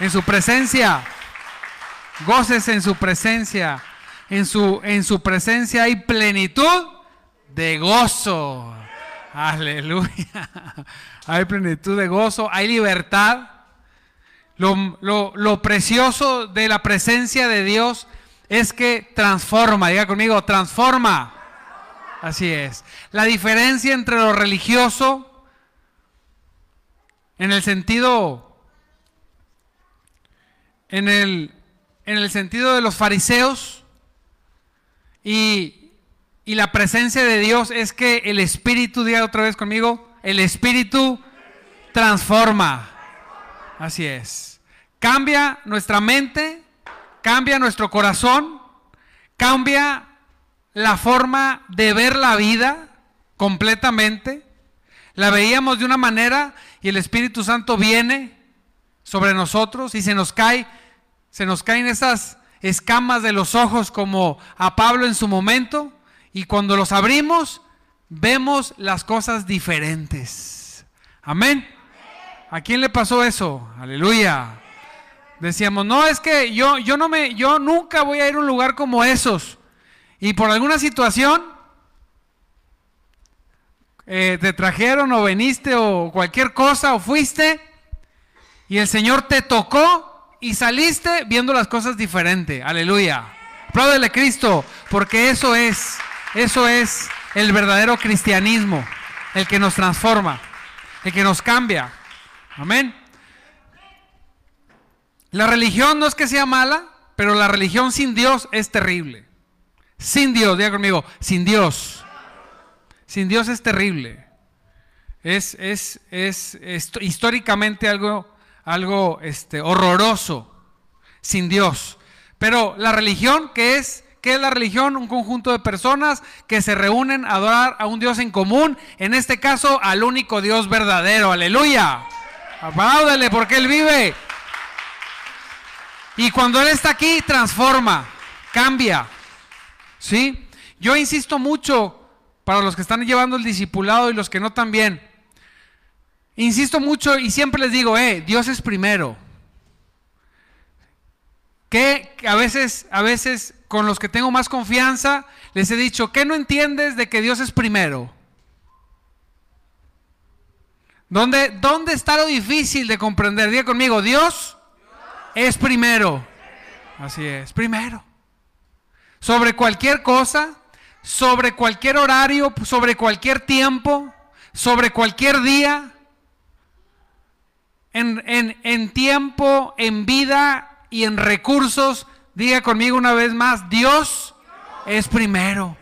en su presencia. Gócese en su presencia. En su, en su presencia hay plenitud de gozo. Aleluya. Hay plenitud de gozo, hay libertad. Lo, lo, precioso de la presencia de Dios es que transforma. Diga conmigo, transforma. Así es. La diferencia entre lo religioso, en el sentido, en el, en el sentido de los fariseos y, y la presencia de Dios es que el Espíritu, diga otra vez conmigo, el Espíritu transforma. Así es. Cambia nuestra mente, cambia nuestro corazón, cambia la forma de ver la vida completamente. La veíamos de una manera y el Espíritu Santo viene sobre nosotros y se nos cae, se nos caen esas escamas de los ojos como a Pablo en su momento y cuando los abrimos vemos las cosas diferentes. Amén. ¿A quién le pasó eso? Aleluya. Decíamos, no, es que yo, yo no me, yo nunca voy a ir a un lugar como esos. Y por alguna situación eh, te trajeron o veniste o cualquier cosa o fuiste y el Señor te tocó y saliste viendo las cosas diferente. Aleluya. Apláudele Cristo, porque eso es, eso es el verdadero cristianismo, el que nos transforma, el que nos cambia. Amén. La religión no es que sea mala, pero la religión sin Dios es terrible. Sin Dios, diga conmigo, sin Dios. Sin Dios es terrible. Es, es, es, históricamente algo, algo este, horroroso. Sin Dios. Pero la religión, que es, ¿qué es la religión? Un conjunto de personas que se reúnen a adorar a un Dios en común. En este caso, al único Dios verdadero. Aleluya. Apláudele porque Él vive. Y cuando Él está aquí, transforma, cambia. ¿Sí? Yo insisto mucho para los que están llevando el discipulado y los que no también. Insisto mucho y siempre les digo, eh, Dios es primero. Que a veces, a veces con los que tengo más confianza, les he dicho, ¿qué no entiendes de que Dios es primero? ¿Dónde, dónde está lo difícil de comprender? Diga conmigo, Dios es primero. Así es, primero sobre cualquier cosa, sobre cualquier horario, sobre cualquier tiempo, sobre cualquier día, en, tiempo, en vida y en recursos. Diga conmigo una vez más, Dios es primero.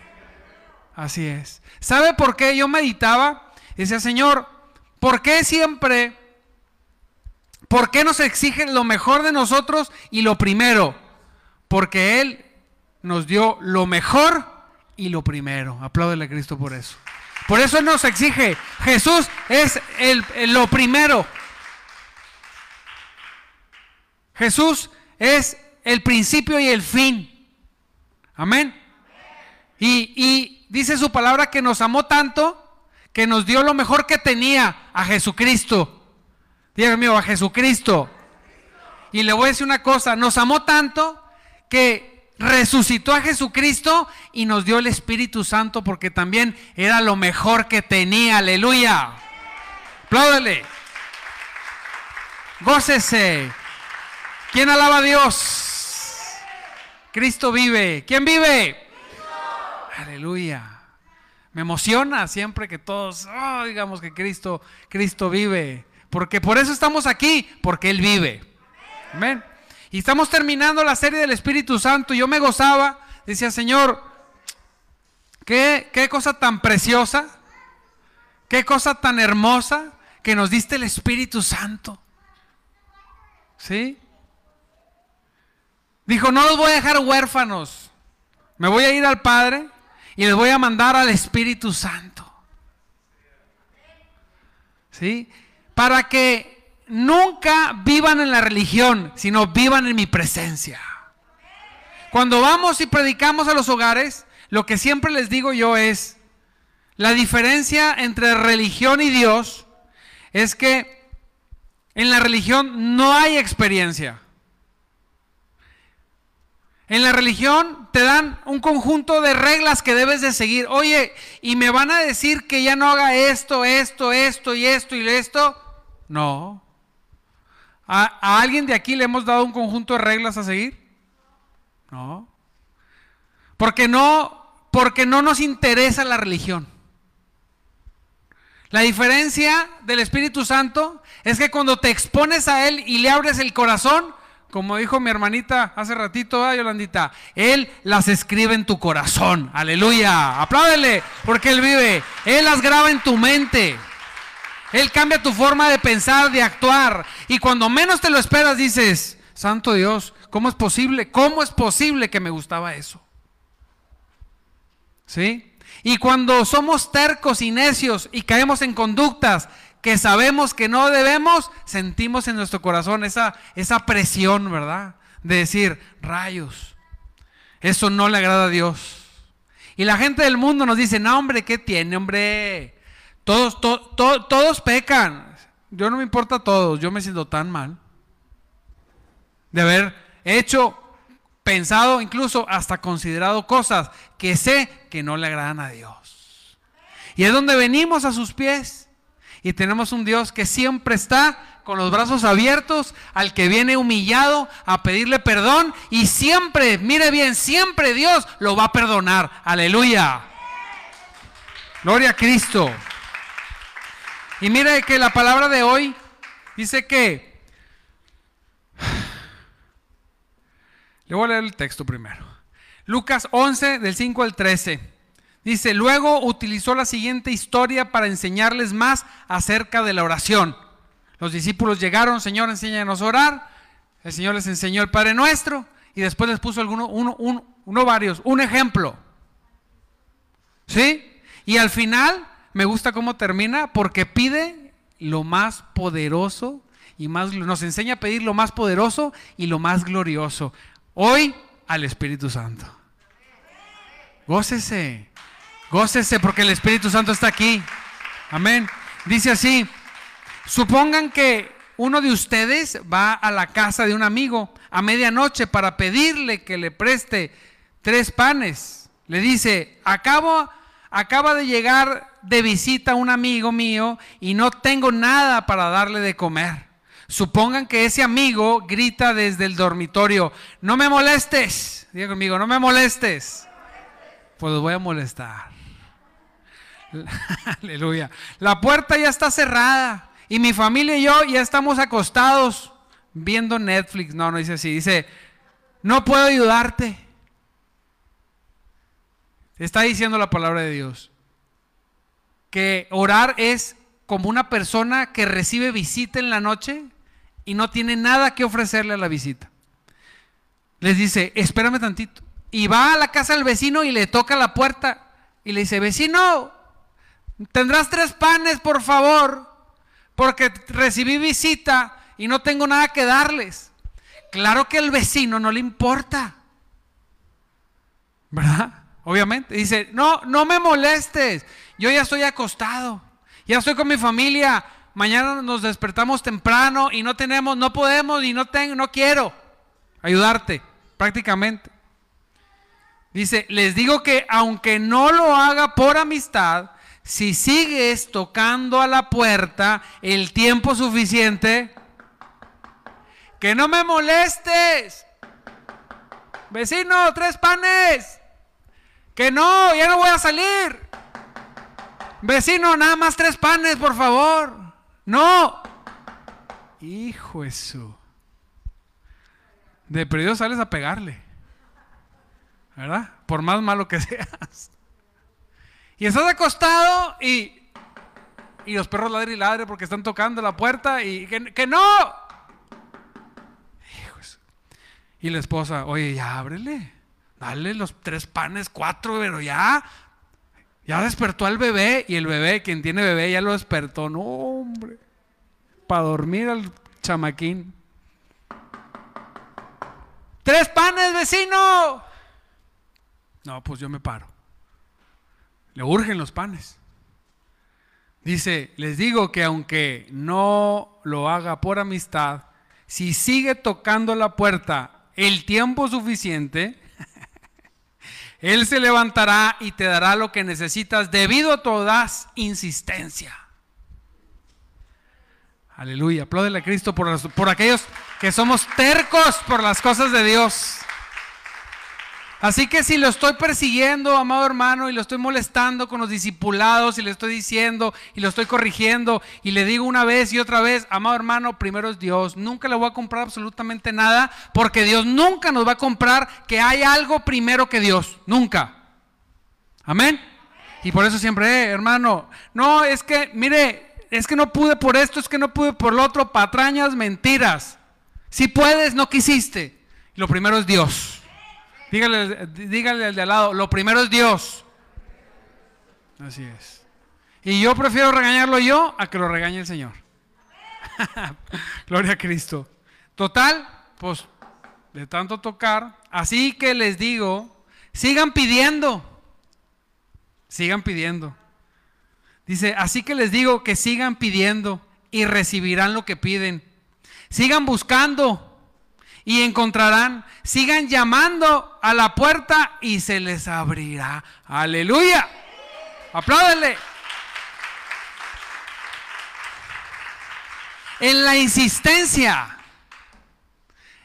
Así es. ¿Sabe por qué yo meditaba? Decía, Señor, ¿por qué siempre, por qué nos exigen lo mejor de nosotros y lo primero? Porque Él nos dio lo mejor y lo primero. Apláudele a Cristo por eso. Por eso Él nos exige. Jesús es el, lo primero. Jesús es el principio y el fin. Amén. Y, dice su palabra que nos amó tanto que nos dio lo mejor que tenía a Jesucristo. Dios mío, a Jesucristo. Y le voy a decir una cosa, nos amó tanto que resucitó a Jesucristo y nos dio el Espíritu Santo porque también era lo mejor que tenía. Aleluya. Apláudele. Gócese. ¿Quién alaba a Dios? Cristo vive. ¿Quién vive? Aleluya. Me emociona siempre que todos oh, digamos que Cristo, Cristo vive. Porque por eso estamos aquí, porque Él vive. Amén. Y estamos terminando la serie del Espíritu Santo. Yo me gozaba, decía, Señor, qué, qué cosa tan preciosa, qué cosa tan hermosa que nos diste el Espíritu Santo. ¿Sí? Dijo, no los voy a dejar huérfanos. Me voy a ir al Padre y les voy a mandar al Espíritu Santo. ¿Sí? Para que nunca vivan en la religión, sino vivan en mi presencia. Cuando vamos y predicamos a los hogares, lo que siempre les digo yo es, la diferencia entre religión y Dios es que En la religión no hay experiencia. En la religión te dan un conjunto de reglas que debes de seguir. Oye, ¿y me van a decir que ya no haga esto, esto, esto y esto y esto? No. ¿A, alguien de aquí le hemos dado un conjunto de reglas a seguir? No. Porque no, porque no nos interesa la religión. La diferencia del Espíritu Santo es que cuando te expones a Él y le abres el corazón, como dijo mi hermanita hace ratito, ¿eh, Yolandita, Él las escribe en tu corazón. Aleluya. Apláudele, porque Él vive. Él las graba en tu mente. Él cambia tu forma de pensar, de actuar. Y cuando menos te lo esperas, dices, Santo Dios, ¿cómo es posible? ¿Cómo es posible que me gustaba eso? ¿Sí? Y cuando somos tercos y necios y caemos en conductas que sabemos que no debemos, sentimos en nuestro corazón esa, esa presión, ¿verdad? De decir, rayos, eso no le agrada a Dios. Y la gente del mundo nos dice, no, hombre, ¿qué tiene, hombre? Todos, todos pecan. Yo no me importa a todos, yo me siento tan mal de haber hecho pensado, incluso hasta considerado cosas que sé que no le agradan a Dios. Y es donde venimos a sus pies y tenemos un Dios que siempre está con los brazos abiertos al que viene humillado a pedirle perdón y siempre, mire bien, siempre Dios lo va a perdonar. Aleluya. Gloria a Cristo. Y mire que la palabra de hoy dice que Le voy a leer el texto primero. Lucas 11, del 5 al 13. Dice, luego utilizó la siguiente historia para enseñarles más acerca de la oración. Los discípulos llegaron, Señor, enséñanos a orar. El Señor les enseñó el Padre Nuestro y después les puso alguno, uno, uno, varios, un ejemplo. ¿Sí? Y al final me gusta cómo termina porque pide lo más poderoso y más nos enseña a pedir lo más poderoso y lo más glorioso. Hoy al Espíritu Santo. Gócese, gócese porque el Espíritu Santo está aquí. Amén. Dice así, supongan que uno de ustedes va a la casa de un amigo a medianoche para pedirle que le preste tres panes. Le dice, acabo, acaba de llegar de visita un amigo mío y no tengo nada para darle de comer. Supongan que ese amigo grita desde el dormitorio, no me molestes. Diga conmigo, no me molestes. Pues voy a molestar. Aleluya. La puerta ya está cerrada y mi familia y yo ya estamos acostados viendo Netflix. No, no dice así. Dice, no puedo ayudarte. Está diciendo la palabra de Dios. Que orar es como una persona que recibe visita en la noche y no tiene nada que ofrecerle a la visita. Les dice, espérame tantito. Y va a la casa del vecino y le toca la puerta y le dice, vecino, tendrás tres panes, por favor, porque recibí visita y no tengo nada que darles. Claro que al vecino no le importa. ¿Verdad? Obviamente. Dice, no, no me molestes. Yo ya estoy acostado. Ya estoy con mi familia mañana nos despertamos temprano y no tenemos, no podemos y no tengo, no quiero ayudarte, prácticamente. Dice, les digo que aunque no lo haga por amistad, si sigues tocando a la puerta el tiempo suficiente, que no me molestes. Vecino, tres panes. Que no, ya no voy a salir. Vecino, nada más tres panes, por favor. No. Hijo eso. De perdido sales a pegarle. ¿Verdad? Por más malo que seas. Y estás acostado y, y los perros ladran y ladren porque están tocando la puerta y que, que no. Hijo eso. Y la esposa, oye, ya ábrele. Dale los tres panes, cuatro, pero ya. Ya despertó al bebé y el bebé, quien tiene bebé, ya lo despertó. No, hombre. Para dormir al chamaquín. Tres panes, vecino. No, pues yo me paro. Le urgen los panes. Dice, les digo que aunque no lo haga por amistad, si sigue tocando la puerta el tiempo suficiente, Él se levantará y te dará lo que necesitas debido a toda insistencia. Aleluya, apláudele a Cristo por, por aquellos que somos tercos por las cosas de Dios. Así que si lo estoy persiguiendo, amado hermano, y lo estoy molestando con los discipulados, y le estoy diciendo, y lo estoy corrigiendo, y le digo una vez y otra vez, amado hermano, primero es Dios. Nunca le voy a comprar absolutamente nada, porque Dios nunca nos va a comprar que hay algo primero que Dios. Nunca. Amén. Y por eso siempre, eh, hermano, no, es que, mire, es que no pude por esto, es que no pude por lo otro, patrañas, mentiras. Si puedes, no quisiste. Lo primero es Dios. Dígale, dígale al de al lado, lo primero es Dios. Así es. Y yo prefiero regañarlo yo a que lo regañe el Señor. Gloria a Cristo. Total, pues de tanto tocar. Así que les digo, sigan pidiendo. Sigan pidiendo. Dice, así que les digo que sigan pidiendo y recibirán lo que piden. Sigan buscando y encontrarán. Sigan llamando a la puerta y se les abrirá. Aleluya. Apláudenle. En la insistencia,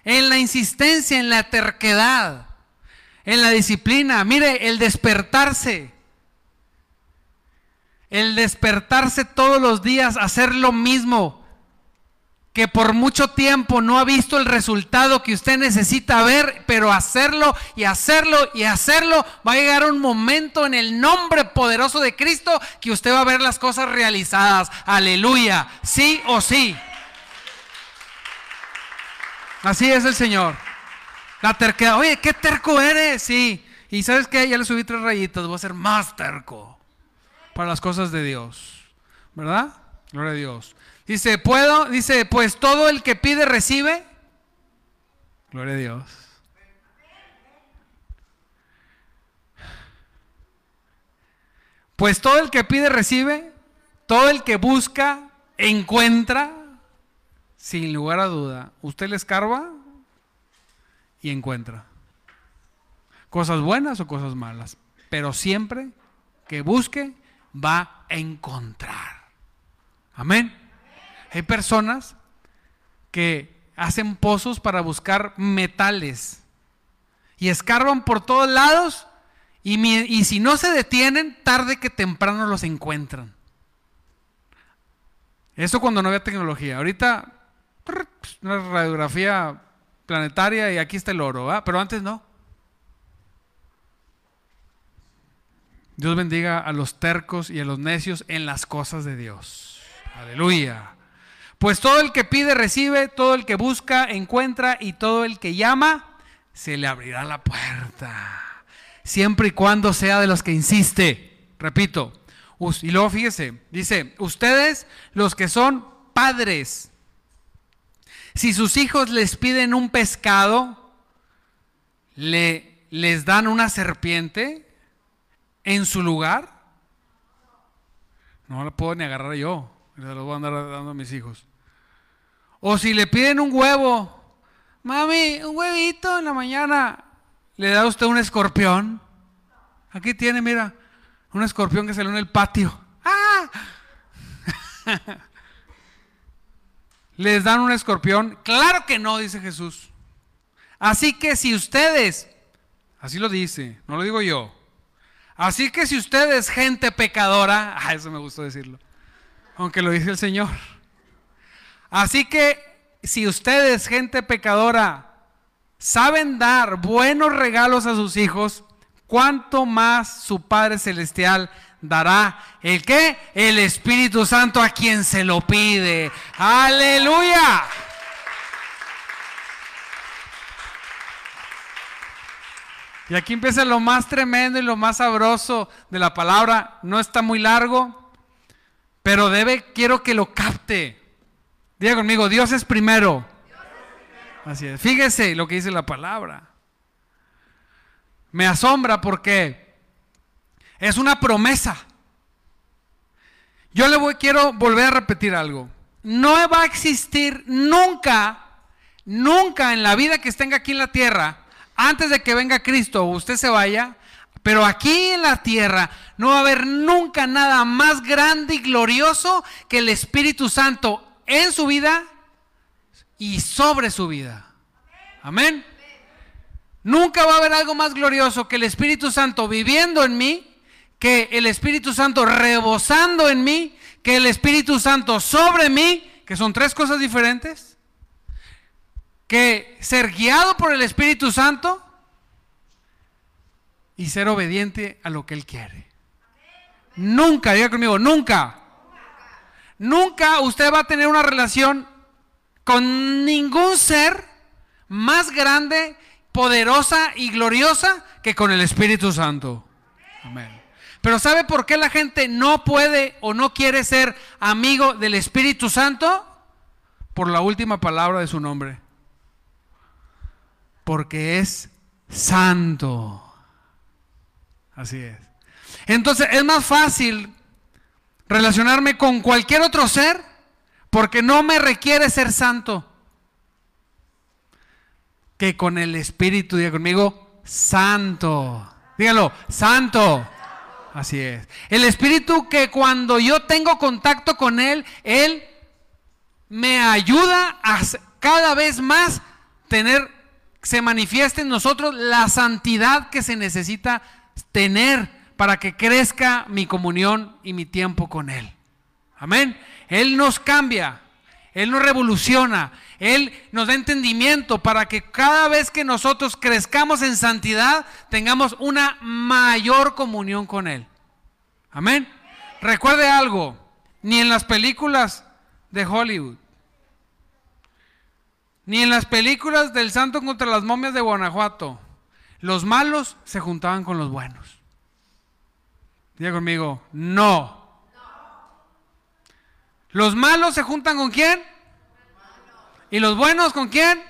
en la insistencia, en la terquedad, en la disciplina. Mire, el despertarse. El despertarse todos los días, hacer lo mismo que por mucho tiempo no ha visto el resultado que usted necesita ver, pero hacerlo y hacerlo y hacerlo, va a llegar un momento en el nombre poderoso de Cristo que usted va a ver las cosas realizadas. Aleluya, sí o sí. Así es el Señor. La terquedad, oye, qué terco eres, sí. Y sabes que ya le subí tres rayitas, voy a ser más terco para las cosas de Dios. ¿Verdad? Gloria a Dios. Dice, ¿puedo? Dice, pues todo el que pide recibe. Gloria a Dios. Pues todo el que pide recibe, todo el que busca encuentra, sin lugar a duda. Usted le escarba y encuentra. Cosas buenas o cosas malas. Pero siempre que busque, va a encontrar. Amén. Hay personas que hacen pozos para buscar metales y escarban por todos lados y, si no se detienen, tarde que temprano los encuentran. Eso cuando no había tecnología. Ahorita una radiografía planetaria y aquí está el oro, pero antes no. Dios bendiga a los tercos y a los necios en las cosas de Dios. Aleluya. Pues todo el que pide recibe, todo el que busca encuentra y todo el que llama se le abrirá la puerta. Siempre y cuando sea de los que insiste. Repito. Y luego fíjese, dice, ustedes los que son padres, si sus hijos les piden un pescado, le, les dan una serpiente en su lugar. No la puedo ni agarrar yo. Se los voy a andar dando a mis hijos. O si le piden un huevo, mami, un huevito en la mañana, le da usted un escorpión. Aquí tiene, mira, un escorpión que salió en el patio. ¡Ah! ¿Les dan un escorpión? Claro que no, dice Jesús. Así que si ustedes, así lo dice, no lo digo yo. Así que si ustedes, gente pecadora, ah, eso me gustó decirlo aunque lo dice el Señor. Así que si ustedes, gente pecadora, saben dar buenos regalos a sus hijos, ¿cuánto más su Padre Celestial dará el qué? El Espíritu Santo a quien se lo pide. Aleluya. Y aquí empieza lo más tremendo y lo más sabroso de la palabra. No está muy largo, pero debe, quiero que lo capte. Diga conmigo, Dios es primero. Así es. Fíjese lo que dice la palabra. Me asombra porque es una promesa. Yo le voy, quiero volver a repetir algo. No va a existir nunca, nunca en la vida que esté aquí en la tierra, antes de que venga Cristo o usted se vaya, pero aquí en la tierra no va a haber nunca nada más grande y glorioso que el Espíritu Santo en su vida y sobre su vida. Amén. Nunca va a haber algo más glorioso que el Espíritu Santo viviendo en mí, que el Espíritu Santo rebosando en mí, que el Espíritu Santo sobre mí, que son tres cosas diferentes, que ser guiado por el Espíritu Santo y ser obediente a lo que Él quiere. Nunca, diga conmigo, nunca. Nunca usted va a tener una relación con ningún ser más grande, poderosa y gloriosa que con el Espíritu Santo. Amén. Pero ¿sabe por qué la gente no puede o no quiere ser amigo del Espíritu Santo? Por la última palabra de su nombre. Porque es santo. Así es. Entonces es más fácil relacionarme con cualquier otro ser porque no me requiere ser santo que con el Espíritu, diga conmigo, santo. Dígalo, santo. Así es. El Espíritu que cuando yo tengo contacto con Él, Él me ayuda a cada vez más tener, se manifieste en nosotros la santidad que se necesita tener para que crezca mi comunión y mi tiempo con Él. Amén. Él nos cambia, Él nos revoluciona, Él nos da entendimiento para que cada vez que nosotros crezcamos en santidad tengamos una mayor comunión con Él. Amén. Recuerde algo, ni en las películas de Hollywood, ni en las películas del santo contra las momias de Guanajuato, los malos se juntaban con los buenos. Diga conmigo, no. ¿Los malos se juntan con quién? ¿Y los buenos con quién?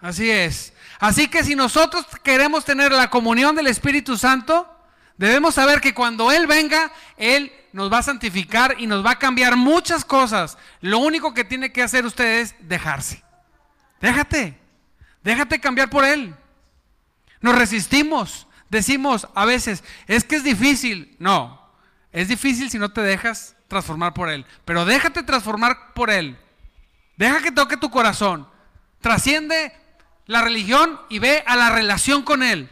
Así es. Así que si nosotros queremos tener la comunión del Espíritu Santo, debemos saber que cuando Él venga, Él nos va a santificar y nos va a cambiar muchas cosas. Lo único que tiene que hacer usted es dejarse. Déjate. Déjate cambiar por Él. Nos resistimos. Decimos a veces, es que es difícil. No, es difícil si no te dejas transformar por Él. Pero déjate transformar por Él. Deja que toque tu corazón. Trasciende la religión y ve a la relación con Él.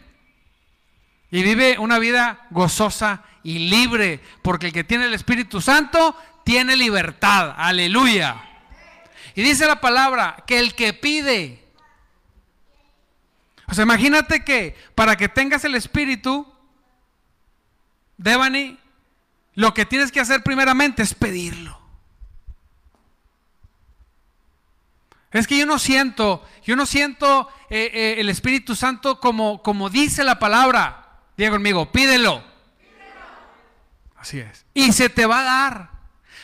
Y vive una vida gozosa y libre, porque el que tiene el Espíritu Santo tiene libertad. Aleluya. Y dice la palabra que el que pide, sea, imagínate que para que tengas el espíritu, Devani, lo que tienes que hacer primeramente es pedirlo. Es que yo no siento, yo no siento eh, eh, el Espíritu Santo como, como dice la palabra. Diga conmigo, pídelo. Así es. Y se te va a dar.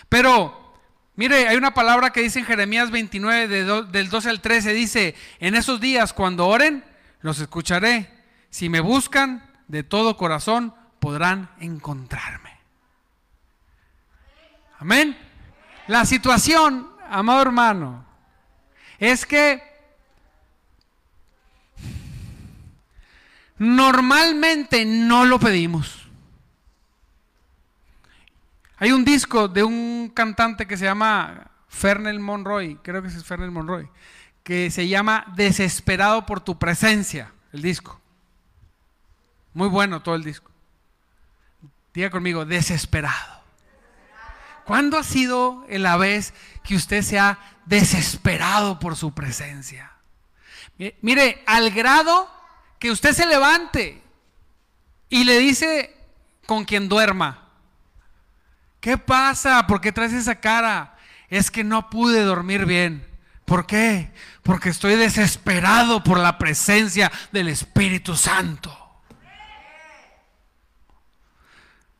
Pero, mire, hay una palabra que dice en Jeremías 29, del 12 al 13, dice, en esos días cuando oren, los escucharé. Si me buscan de todo corazón, podrán encontrarme. Amén. La situación, amado hermano, es que normalmente no lo pedimos. Hay un disco de un cantante que se llama Fernel Monroy, creo que es Fernel Monroy, que se llama Desesperado por tu presencia, el disco. Muy bueno todo el disco. Diga conmigo, desesperado. ¿Cuándo ha sido la vez que usted se ha desesperado por su presencia? Mire, al grado que usted se levante y le dice con quien duerma, ¿qué pasa? ¿Por qué traes esa cara? Es que no pude dormir bien. ¿Por qué? Porque estoy desesperado por la presencia del Espíritu Santo.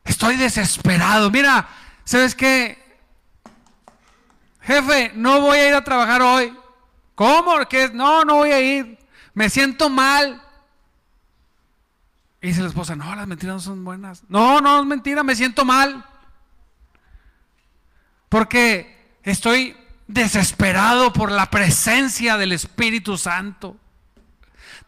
Estoy desesperado. Mira, ¿sabes qué? Jefe, no voy a ir a trabajar hoy. ¿Cómo? ¿Qué? No, no voy a ir. Me siento mal. Y dice la esposa, no, las mentiras no son buenas. No, no es mentira, me siento mal. Porque estoy desesperado por la presencia del Espíritu Santo.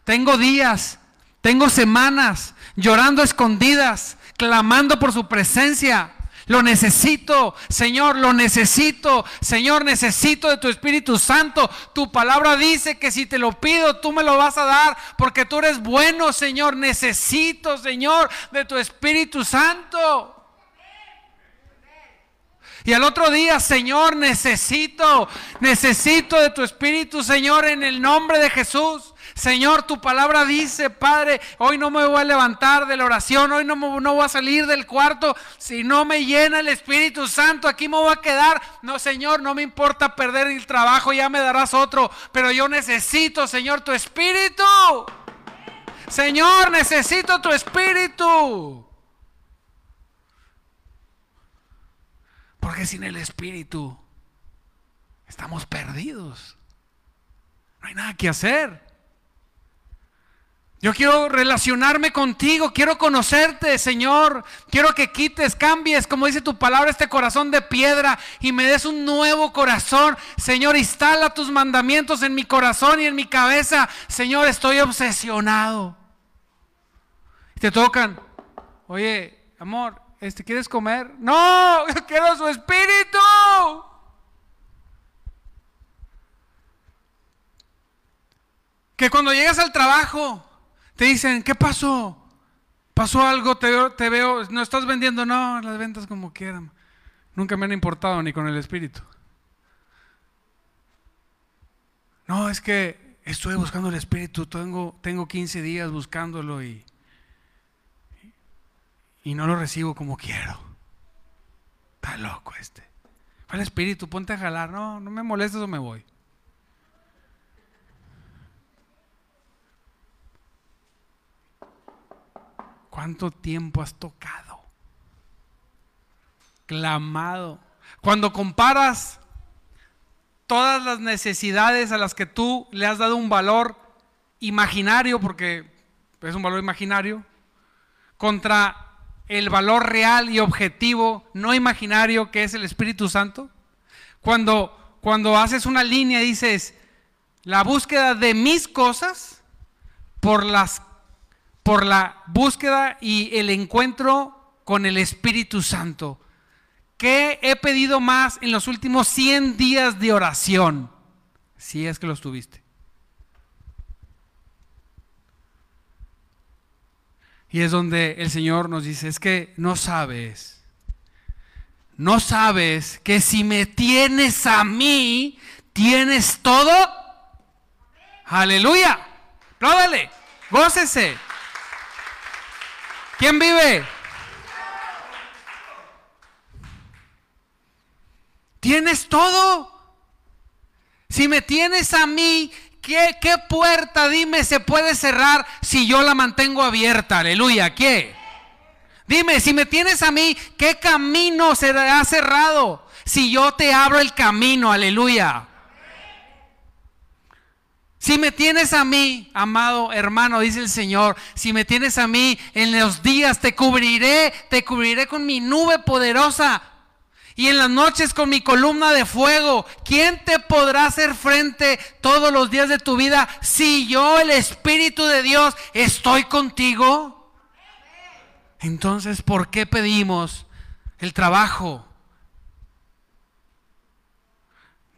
Tengo días, tengo semanas llorando escondidas, clamando por su presencia. Lo necesito, Señor, lo necesito. Señor, necesito de tu Espíritu Santo. Tu palabra dice que si te lo pido, tú me lo vas a dar, porque tú eres bueno, Señor. Necesito, Señor, de tu Espíritu Santo. Y al otro día, Señor, necesito, necesito de tu Espíritu, Señor, en el nombre de Jesús. Señor, tu palabra dice, Padre, hoy no me voy a levantar de la oración, hoy no, no voy a salir del cuarto, si no me llena el Espíritu Santo, aquí me voy a quedar. No, Señor, no me importa perder el trabajo, ya me darás otro, pero yo necesito, Señor, tu Espíritu. Señor, necesito tu Espíritu. Porque sin el Espíritu estamos perdidos. No hay nada que hacer. Yo quiero relacionarme contigo, quiero conocerte, Señor. Quiero que quites, cambies, como dice tu palabra, este corazón de piedra y me des un nuevo corazón. Señor, instala tus mandamientos en mi corazón y en mi cabeza. Señor, estoy obsesionado. Te tocan. Oye, amor, este, ¿quieres comer? No, quiero su espíritu. Que cuando llegas al trabajo, te dicen, ¿qué pasó? ¿Pasó algo? Te veo, te veo, no estás vendiendo, no, las ventas como quieran. Nunca me han importado ni con el espíritu. No, es que estoy buscando el espíritu, tengo, tengo 15 días buscándolo y y no lo recibo como quiero. Está loco este. el espíritu, ponte a jalar. No, no me molestes o me voy. ¿Cuánto tiempo has tocado? Clamado. Cuando comparas todas las necesidades a las que tú le has dado un valor imaginario, porque es un valor imaginario, contra el valor real y objetivo, no imaginario, que es el Espíritu Santo? Cuando, cuando haces una línea dices, la búsqueda de mis cosas por, las, por la búsqueda y el encuentro con el Espíritu Santo. ¿Qué he pedido más en los últimos 100 días de oración? Si es que los tuviste. Y es donde el Señor nos dice, es que no sabes, no sabes que si me tienes a mí, tienes todo. Aleluya. Apláudale, gócese. ¿Quién vive? Tienes todo. Si me tienes a mí, ¿Qué, puerta, dime, se puede cerrar si yo la mantengo abierta? Aleluya, ¿qué? Dime, si me tienes a mí, ¿qué camino se ha cerrado si yo te abro el camino? Aleluya. Si me tienes a mí, amado hermano, dice el Señor, si me tienes a mí en los días, te cubriré, te cubriré con mi nube poderosa y en las noches con mi columna de fuego. ¿Quién te podrá hacer frente todos los días de tu vida si yo, el Espíritu de Dios, estoy contigo? Entonces, ¿por qué pedimos el trabajo?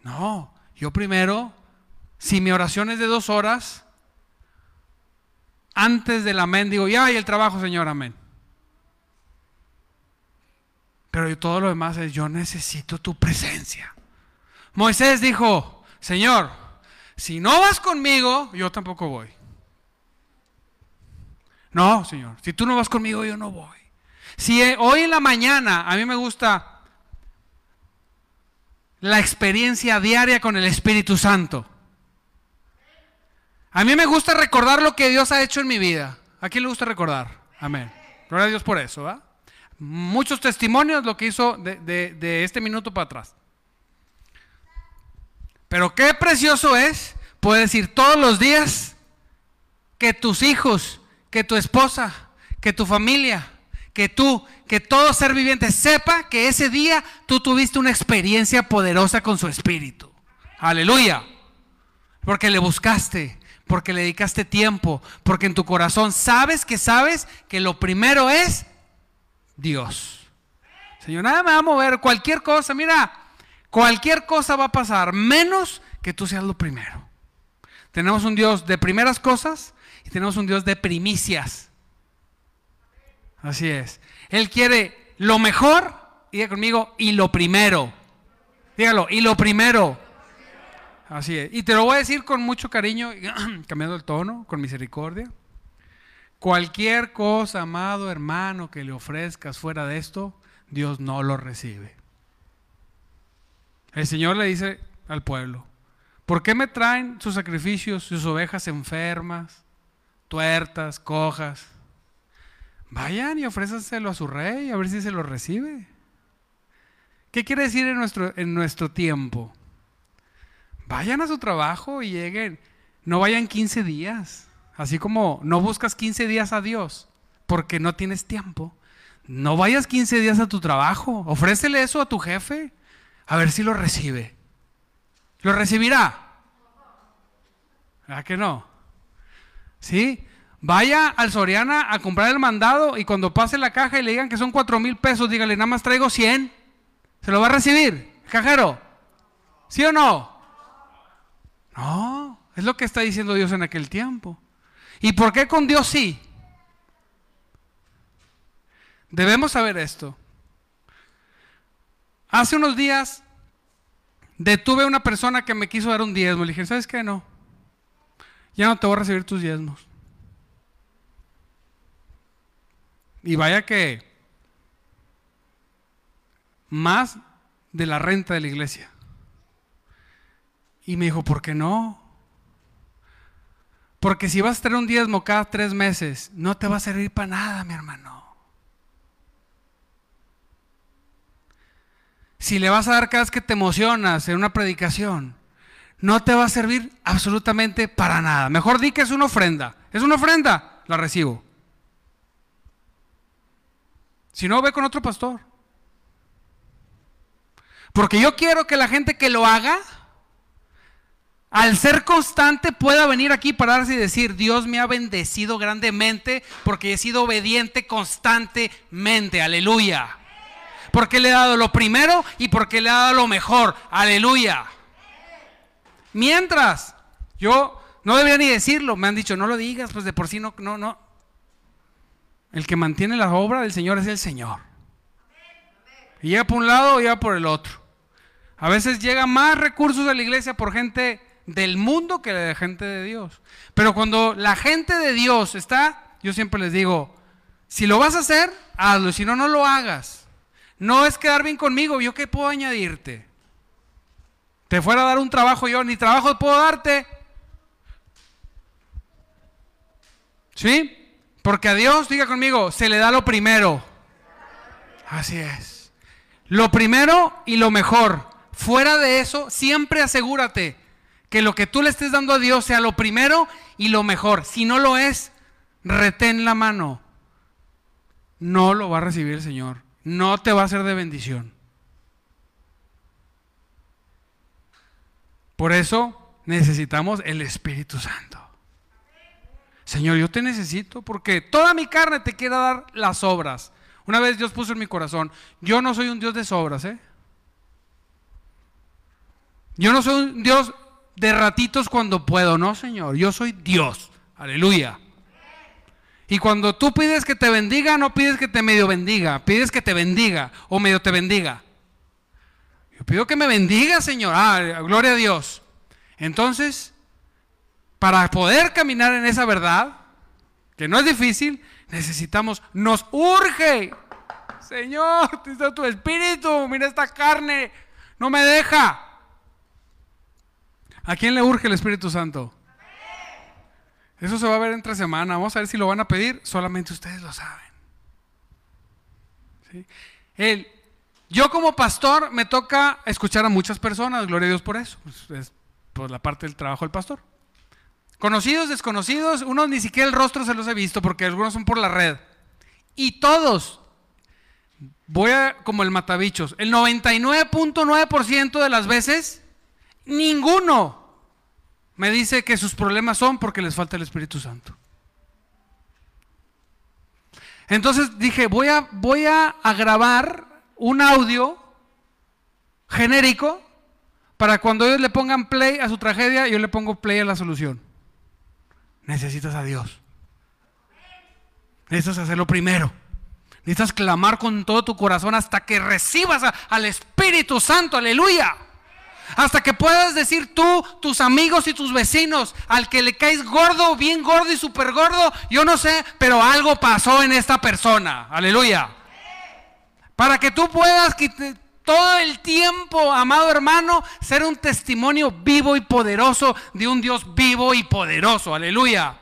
No, yo primero, si mi oración es de dos horas, antes del amén digo, ya hay el trabajo, Señor, amén. Pero todo lo demás es, yo necesito tu presencia. Moisés dijo, Señor, si no vas conmigo, yo tampoco voy. No, Señor, si tú no vas conmigo, yo no voy. Si eh, hoy en la mañana a mí me gusta la experiencia diaria con el Espíritu Santo. A mí me gusta recordar lo que Dios ha hecho en mi vida. ¿A quién le gusta recordar? Amén. Gloria a Dios por eso, ¿va? Muchos testimonios lo que hizo de, este minuto para atrás. Pero qué precioso es puedes decir todos los días que tus hijos, que tu esposa, que tu familia, Que tú, que todo ser viviente sepa que ese día tú tuviste una experiencia poderosa con su espíritu. Aleluya. Porque le buscaste, porque le dedicaste tiempo, porque en tu corazón sabes que sabes que lo primero es Dios. Señor, nada me va a mover, cualquier cosa, mira, cualquier cosa va a pasar, menos que tú seas lo primero. Tenemos un Dios de primeras cosas y tenemos un Dios de primicias. Así es. Él quiere lo mejor, diga conmigo, y lo primero. Dígalo, y lo primero. Así es. Y te lo voy a decir con mucho cariño, cambiando el tono, con misericordia. Cualquier cosa, amado hermano, que le ofrezcas fuera de esto, Dios no lo recibe. El Señor le dice al pueblo, ¿por qué me traen sus sacrificios, sus ovejas enfermas, tuertas, cojas? Vayan y ofrézanselo a su rey, a ver si se lo recibe. ¿Qué quiere decir en nuestro, en nuestro tiempo? Vayan a su trabajo y lleguen. No vayan 15 días. Así como no buscas 15 días a Dios porque no tienes tiempo. No vayas 15 días a tu trabajo. Ofrécele eso a tu jefe. A ver si lo recibe. ¿Lo recibirá? ¿Verdad que no? ¿Sí? Vaya al Soriana a comprar el mandado y cuando pase la caja y le digan que son 4 mil pesos, dígale, nada más traigo 100. ¿Se lo va a recibir? ¿Cajero? ¿Sí o no? No, es lo que está diciendo Dios en aquel tiempo. ¿Y por qué con Dios sí? Debemos saber esto. Hace unos días detuve a una persona que me quiso dar un diezmo. Le dije, ¿sabes qué? No. Ya no te voy a recibir tus diezmos. Y vaya que más de la renta de la iglesia. Y me dijo, ¿por qué no? Porque si vas a tener un diezmo cada tres meses, no te va a servir para nada, mi hermano. Si le vas a dar cada vez que te emocionas en una predicación, no te va a servir absolutamente para nada. Mejor di que es una ofrenda. ¿Es una ofrenda? La recibo. Si no, ve con otro pastor. Porque yo quiero que la gente que lo haga al ser constante pueda venir aquí, pararse y decir, Dios me ha bendecido grandemente porque he sido obediente constantemente, aleluya. Porque le he dado lo primero y porque le he dado lo mejor, aleluya. Mientras, yo no debería ni decirlo, me han dicho, no lo digas, pues de por sí no, no, no. El que mantiene la obra del Señor es el Señor. Y llega por un lado y llega por el otro. A veces llega más recursos a la iglesia por gente del mundo que de gente de Dios. Pero cuando la gente de Dios está, yo siempre les digo, si lo vas a hacer, hazlo, si no, no lo hagas. No es quedar bien conmigo, yo qué puedo añadirte. Te fuera a dar un trabajo yo, ni trabajo puedo darte. ¿Sí? Porque a Dios, diga conmigo, se le da lo primero. Así es. Lo primero y lo mejor. Fuera de eso, siempre asegúrate que lo que tú le estés dando a Dios sea lo primero y lo mejor. Si no lo es, retén la mano. No lo va a recibir el Señor. No te va a ser de bendición. Por eso necesitamos el Espíritu Santo. Señor, yo te necesito porque toda mi carne te quiere dar las obras. Una vez Dios puso en mi corazón, yo no soy un Dios de sobras, ¿eh? Yo no soy un Dios de ratitos cuando puedo. No, Señor, yo soy Dios. Aleluya. Y cuando tú pides que te bendiga, no pides que te medio bendiga, pides que te bendiga o medio te bendiga. Yo pido que me bendiga, Señor. Ah, gloria a Dios. Entonces, para poder caminar en esa verdad, que no es difícil, necesitamos, nos urge. Señor, te tu espíritu, mira esta carne, no me deja. ¿A quién le urge el Espíritu Santo? Eso se va a ver entre semana. Vamos a ver si lo van a pedir. Solamente ustedes lo saben. ¿Sí? yo como pastor me toca escuchar a muchas personas. Gloria a Dios por eso. Es por la parte del trabajo del pastor. Conocidos, desconocidos, unos ni siquiera el rostro se los he visto porque algunos son por la red. Y todos, voy a, como el matabichos, el 99.9% de las veces, ninguno me dice que sus problemas son porque les falta el Espíritu Santo. Entonces dije, voy a, voy a, grabar un audio genérico para cuando ellos le pongan play a su tragedia, yo le pongo play a la solución. Necesitas a Dios. Necesitas hacerlo primero. Necesitas clamar con todo tu corazón hasta que recibas al Espíritu Santo. Aleluya. Hasta que puedas decir tú, tus amigos y tus vecinos, al que le caes gordo, bien gordo y súper gordo, yo no sé, pero algo pasó en esta persona. Aleluya. Para que tú puedas todo el tiempo, amado hermano, ser un testimonio vivo y poderoso de un Dios vivo y poderoso. Aleluya.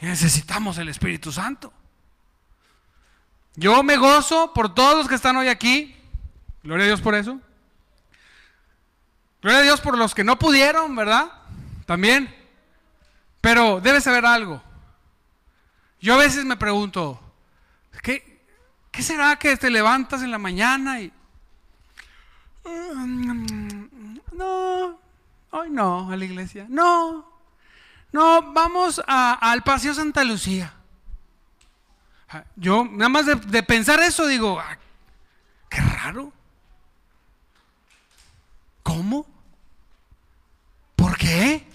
Necesitamos el Espíritu Santo. Yo me gozo por todos los que están hoy aquí. Gloria a Dios por eso. Gloria a Dios por los que no pudieron, ¿verdad? También. Pero debes saber algo. Yo a veces me pregunto, ¿qué, ¿qué será que te levantas en la mañana y... No, hoy no, a la iglesia. No, no, vamos al Paseo Santa Lucía. Yo, nada más de, pensar eso, digo, ah, qué raro. ¿Cómo? ¿Por qué?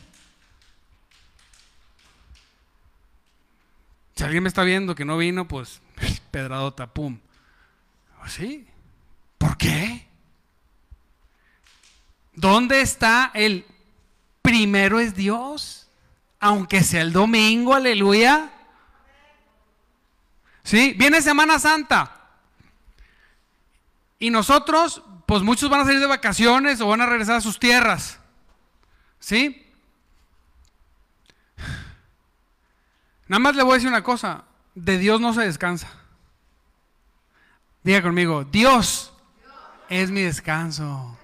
Si alguien me está viendo que no vino, pues pedradota, pum. Pues sí. ¿Por qué? ¿Dónde está el primero es Dios? Aunque sea el domingo, aleluya. ¿Sí? Viene Semana Santa. Y nosotros, pues muchos van a salir de vacaciones o van a regresar a sus tierras. ¿Sí? Nada más le voy a decir una cosa, de Dios no se descansa. Diga conmigo, Dios es mi descanso.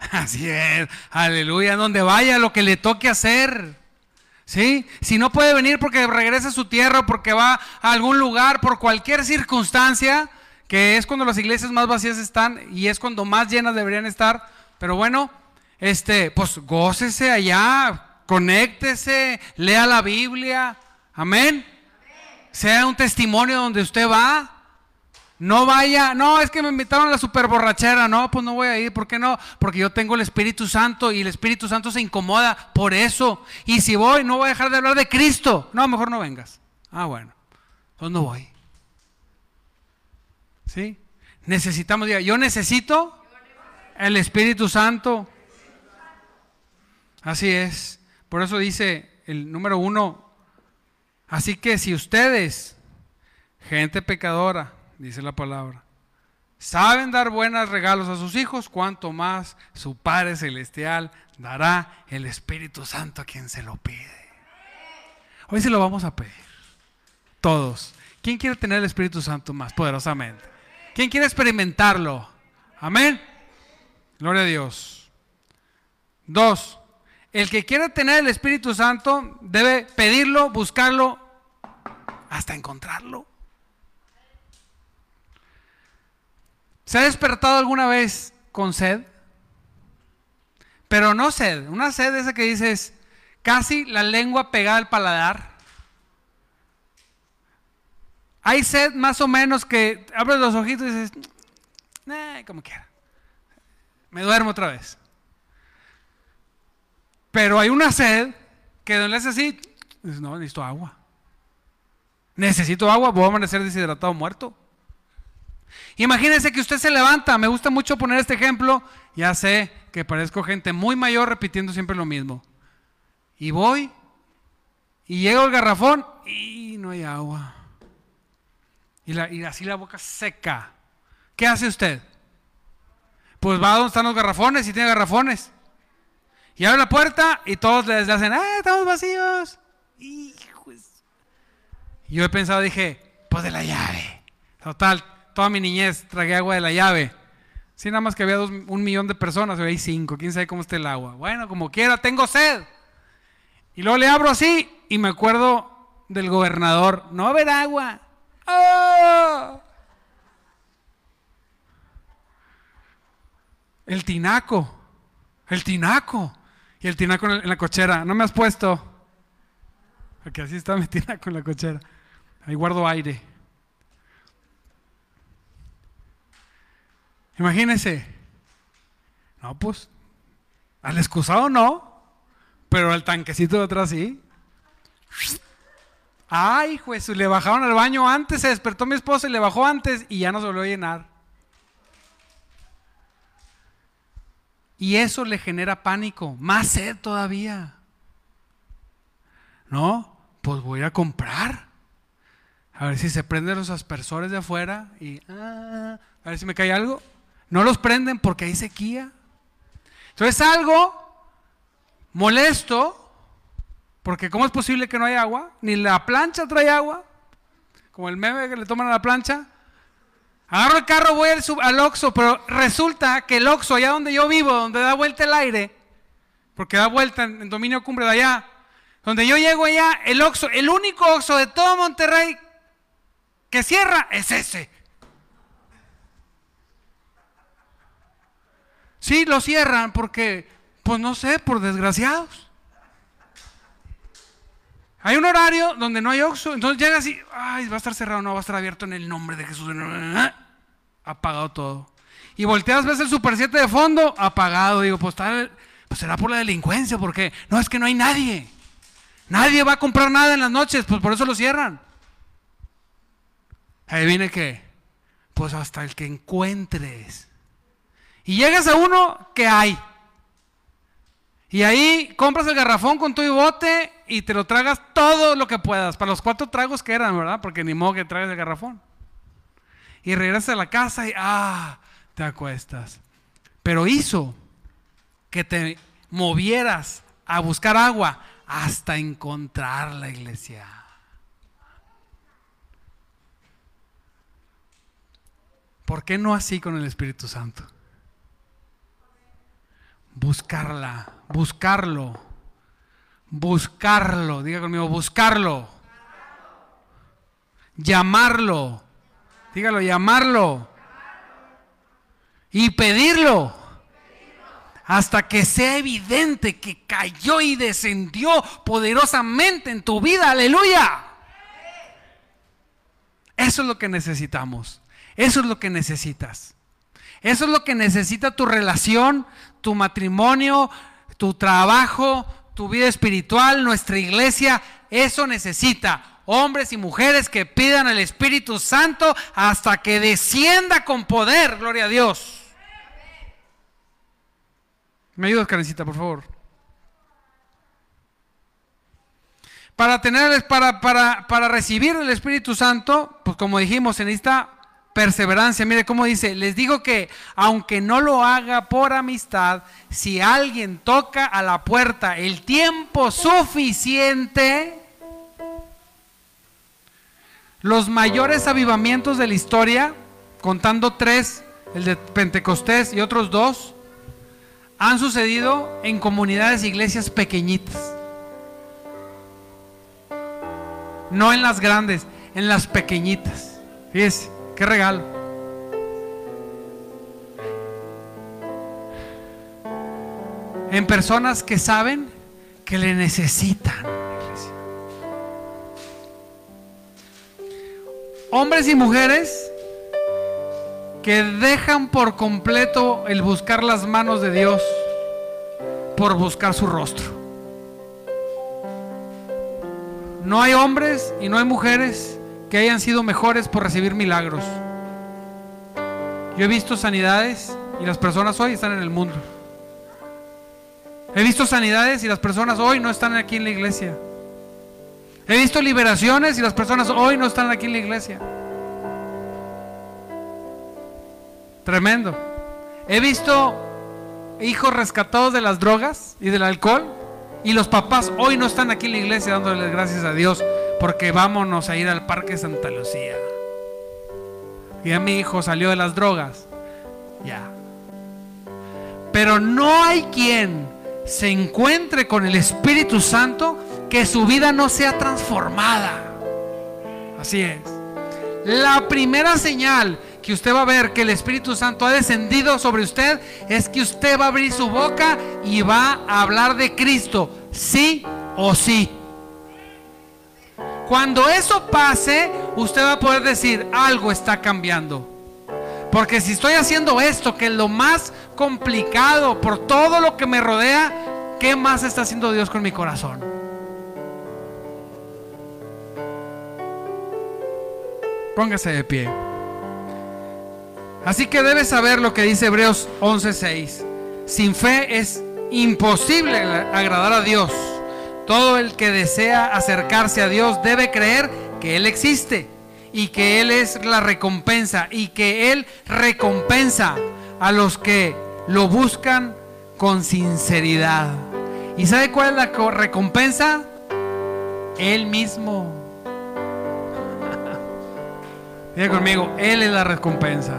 Así es, aleluya, donde vaya lo que le toque hacer. ¿Sí? Si no puede venir porque regresa a su tierra, porque va a algún lugar, por cualquier circunstancia, que es cuando las iglesias más vacías están y es cuando más llenas deberían estar. Pero bueno, este, pues gócese allá, conéctese, lea la Biblia. Amén. Sea un testimonio donde usted va. No vaya, no, es que me invitaron a la super borrachera, no, pues no voy a ir, ¿por qué no? Porque yo tengo el Espíritu Santo y el Espíritu Santo se incomoda por eso. Y si voy, no voy a dejar de hablar de Cristo. No, mejor no vengas. Ah, bueno, entonces no voy. ¿Sí? Necesitamos, yo necesito el Espíritu Santo. Así es. Por eso dice el número uno. Así que si ustedes, gente pecadora, dice la palabra. Saben dar buenos regalos a sus hijos, cuanto más su Padre Celestial dará el Espíritu Santo a quien se lo pide. Hoy se lo vamos a pedir. Todos. ¿Quién quiere tener el Espíritu Santo más poderosamente? ¿Quién quiere experimentarlo? Amén. Gloria a Dios. Dos. El que quiera tener el Espíritu Santo debe pedirlo, buscarlo, hasta encontrarlo. ¿Se ha despertado alguna vez con sed? Pero no sed, una sed esa que dices, casi la lengua pegada al paladar. Hay sed más o menos que abres los ojitos y dices, como quiera. Me duermo otra vez. Pero hay una sed que no le hace así, no, necesito agua. Necesito agua, voy a amanecer deshidratado muerto. Imagínense que usted se levanta, me gusta mucho poner este ejemplo, ya sé que parezco gente muy mayor repitiendo siempre lo mismo. Y voy, y llego al garrafón y no hay agua. Y, así la boca seca. ¿Qué hace usted? Pues va a donde están los garrafones y tiene garrafones. Y abre la puerta y todos les hacen, ¡ah, estamos vacíos! Y yo he pensado, dije, pues de la llave. Total, toda mi niñez tragué agua de la llave. Sí, nada más que había un millón de personas, hoy hay cinco, quién sabe cómo está el agua. Bueno, como quiera, tengo sed. Y luego le abro así y me acuerdo del gobernador, no va a haber agua. ¡Oh! El tinaco. El tinaco. Y el tinaco en la cochera. No me has puesto. Porque así está mi tinaco en la cochera. Ahí guardo aire. Imagínense. No, pues. Al excusado no. Pero al tanquecito de atrás sí. Ay, juez, le bajaron al baño antes, se despertó mi esposa y le bajó antes y ya no se volvió a llenar. Y eso le genera pánico, más sed todavía. No, pues voy a comprar. A ver si se prenden los aspersores de afuera y ah, a ver si me cae algo. No los prenden porque hay sequía. Entonces algo molesto porque ¿cómo es posible que no haya agua? Ni la plancha trae agua. Como el meme que le toman a la plancha. Agarro el carro, voy al, al Oxxo, pero resulta que el Oxxo, allá donde yo vivo, donde da vuelta el aire, porque da vuelta en, dominio cumbre de allá, donde yo llego allá, el Oxxo, el único Oxxo de todo Monterrey que cierra es ese. Sí, lo cierran porque, pues no sé, por desgraciados. Hay un horario donde no hay Oxxo, entonces llegas y, ay, va a estar cerrado, no, va a estar abierto en el nombre de Jesús. Apagado todo. Y volteas, ves el Super 7 de fondo, apagado. Digo, pues, tal, pues será por la delincuencia, porque no, es que no hay nadie. Nadie va a comprar nada en las noches, pues por eso lo cierran. Ahí viene que, pues hasta el que encuentres. Y llegas a uno que hay. Y ahí compras el garrafón con tu bote y te lo tragas todo lo que puedas. Para los cuatro tragos que eran, ¿verdad? Porque ni modo que traes el garrafón. Y regresas a la casa y, ah, te acuestas. Pero hizo que te movieras a buscar agua hasta encontrar la iglesia. ¿Por qué no así con el Espíritu Santo? Buscarla, buscarlo, buscarlo, diga conmigo, buscarlo, llamarlo, dígalo, llamarlo y pedirlo hasta que sea evidente que cayó y descendió poderosamente en tu vida, aleluya. Eso es lo que necesitamos, eso es lo que necesitas. Eso es lo que necesita tu relación, tu matrimonio, tu trabajo, tu vida espiritual, nuestra iglesia. Eso necesita hombres y mujeres que pidan al Espíritu Santo hasta que descienda con poder. Gloria a Dios. ¿Me ayudas, Karencita, por favor? Para tener, para, para, para recibir el Espíritu Santo, pues como dijimos, en esta perseverancia. Mire cómo dice, les digo que aunque no lo haga por amistad, si alguien toca a la puerta el tiempo suficiente, los mayores avivamientos de la historia, contando tres, el de Pentecostés y otros dos, han sucedido en comunidades e iglesias pequeñitas. No en las grandes, en las pequeñitas. Fíjese. Qué regalo. En personas que saben que le necesitan. Hombres y mujeres que dejan por completo el buscar las manos de Dios por buscar su rostro. No hay hombres y no hay mujeres que hayan sido mejores por recibir milagros. Yo he visto sanidades y las personas hoy están en el mundo. He visto sanidades y las personas hoy no están aquí en la iglesia. He visto liberaciones y las personas hoy no están aquí en la iglesia. Tremendo. He visto hijos rescatados de las drogas y del alcohol y los papás hoy no están aquí en la iglesia dándoles gracias a Dios porque vámonos a ir al Parque Santa Lucía. Y a mi hijo salió de las drogas. Ya. Pero no hay quien se encuentre con el Espíritu Santo que su vida no sea transformada. Así es. La primera señal que usted va a ver que el Espíritu Santo ha descendido sobre usted es que usted va a abrir su boca y va a hablar de Cristo, sí o sí. Cuando eso pase, usted va a poder decir, algo está cambiando. Porque si estoy haciendo esto, que es lo más complicado por todo lo que me rodea, ¿qué más está haciendo Dios con mi corazón? Póngase de pie. Así que debes saber lo que dice Hebreos 11:6. Sin fe es imposible agradar a Dios. Todo el que desea acercarse a Dios debe creer que Él existe y que Él es la recompensa y que Él recompensa a los que lo buscan con sinceridad. ¿Y sabe cuál es la recompensa? Él mismo. Diga conmigo, Él es la recompensa.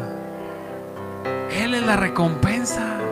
Él es la recompensa.